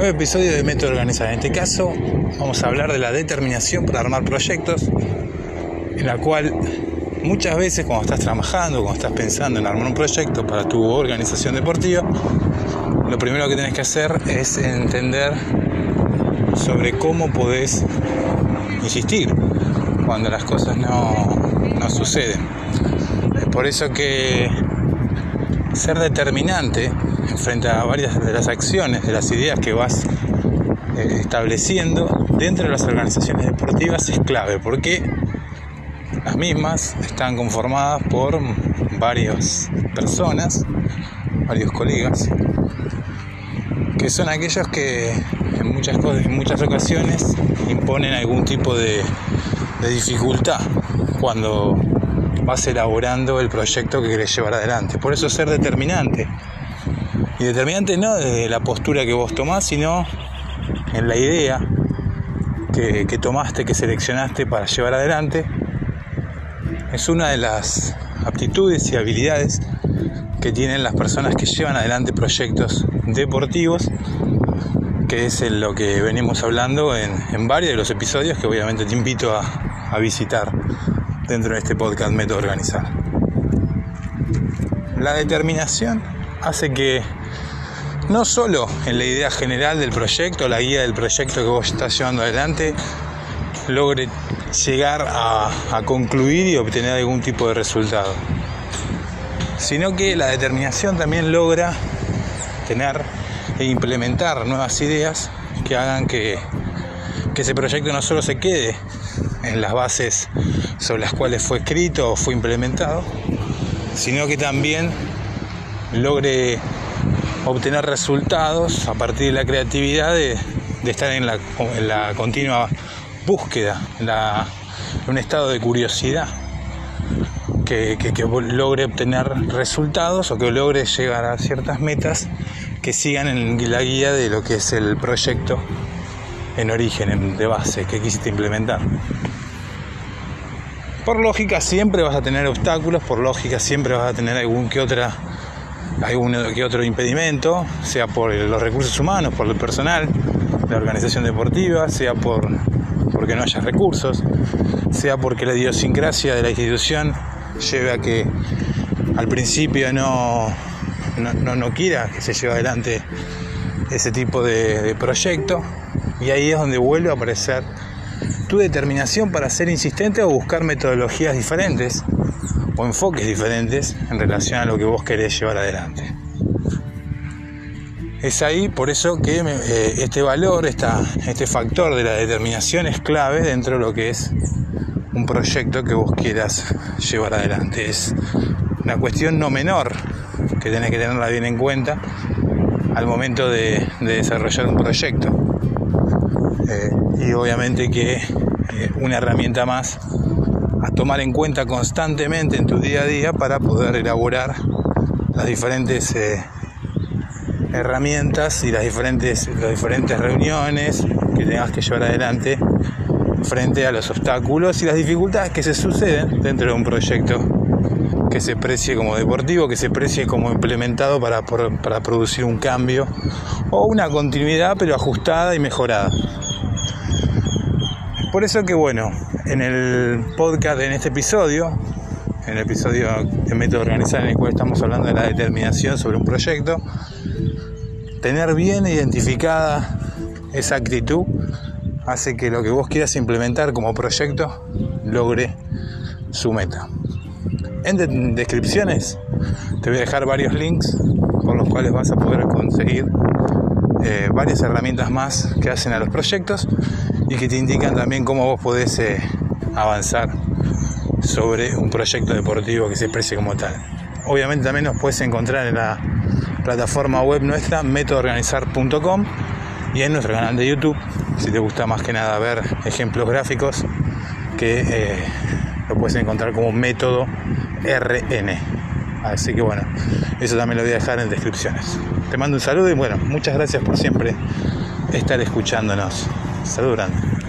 Nuevo episodio de Método Organizar. En este caso vamos a hablar de la determinación para armar proyectos, en la cual muchas veces cuando estás trabajando, cuando estás pensando en armar un proyecto para tu organización deportiva, lo primero que tienes que hacer es entender sobre cómo podés insistir cuando las cosas no, no suceden. Es por eso que ser determinante frente a varias de las acciones, de las ideas que vas eh, estableciendo dentro de las organizaciones deportivas es clave, porque las mismas están conformadas por varias personas, varios colegas, que son aquellos que en muchas, en muchas ocasiones imponen algún tipo de, de dificultad cuando vas elaborando el proyecto que querés llevar adelante. Por eso ser determinante y determinante no de la postura que vos tomás, sino en la idea que, tomaste, que seleccionaste para llevar adelante. Es una de las aptitudes y habilidades que tienen las personas que llevan adelante proyectos deportivos, que es en lo que venimos hablando en, varios de los episodios que obviamente te invito a, a visitar dentro de este podcast Método Organizar. La determinación hace que no solo en la idea general del proyecto, la guía del proyecto que vos estás llevando adelante, logre llegar a, concluir y obtener algún tipo de resultado, sino que la determinación también logra tener e implementar nuevas ideas que hagan que, que ese proyecto no solo se quede en las bases sobre las cuales fue escrito o fue implementado, sino que también logre obtener resultados a partir de la creatividad de, estar en la, continua búsqueda, en, un estado de curiosidad. Que, logre obtener resultados o que logre llegar a ciertas metas que sigan en la guía de lo que es el proyecto en origen, de base, que quisiste implementar. Por lógica siempre vas a tener obstáculos, por lógica siempre vas a tener algún que otra algún que otro impedimento, sea por los recursos humanos, por el personal, la organización deportiva, sea por porque no haya recursos, sea porque la idiosincrasia de la institución lleve a que al principio no, no, quiera que se lleve adelante ese tipo de proyecto. Y ahí es donde vuelve a aparecer tu determinación para ser insistente o buscar metodologías diferentes o enfoques diferentes en relación a lo que vos querés llevar adelante. Es ahí por eso que eh, este valor, este factor de la determinación es clave dentro de lo que es un proyecto que vos quieras llevar adelante. Es una cuestión no menor que tenés que tenerla bien en cuenta al momento de, desarrollar un proyecto. Eh, y obviamente que eh, una herramienta más a tomar en cuenta constantemente en tu día a día para poder elaborar las diferentes eh, herramientas y las diferentes, las diferentes reuniones que tengas que llevar adelante frente a los obstáculos y las dificultades que se suceden dentro de un proyecto que se precie como deportivo, que se precie como implementado para, para producir un cambio o una continuidad pero ajustada y mejorada. Por eso que bueno, en el podcast, en este episodio, en el episodio de método organizado en el cual estamos hablando de la determinación sobre un proyecto, tener bien identificada esa actitud hace que lo que vos quieras implementar como proyecto logre su meta. En descripciones te voy a dejar varios links por los cuales vas a poder conseguir eh, varias herramientas más que hacen a los proyectos y que te indican también cómo vos podés eh, avanzar sobre un proyecto deportivo que se precie como tal. Obviamente también nos puedes encontrar en la plataforma web nuestra metodoorganizar.com y en nuestro canal de YouTube si te gusta más que nada ver ejemplos gráficos que eh, lo puedes encontrar como método RN. Así que bueno, eso también lo voy a dejar en descripciones. Te mando un saludo y bueno, muchas gracias por siempre estar escuchándonos. Salud grande.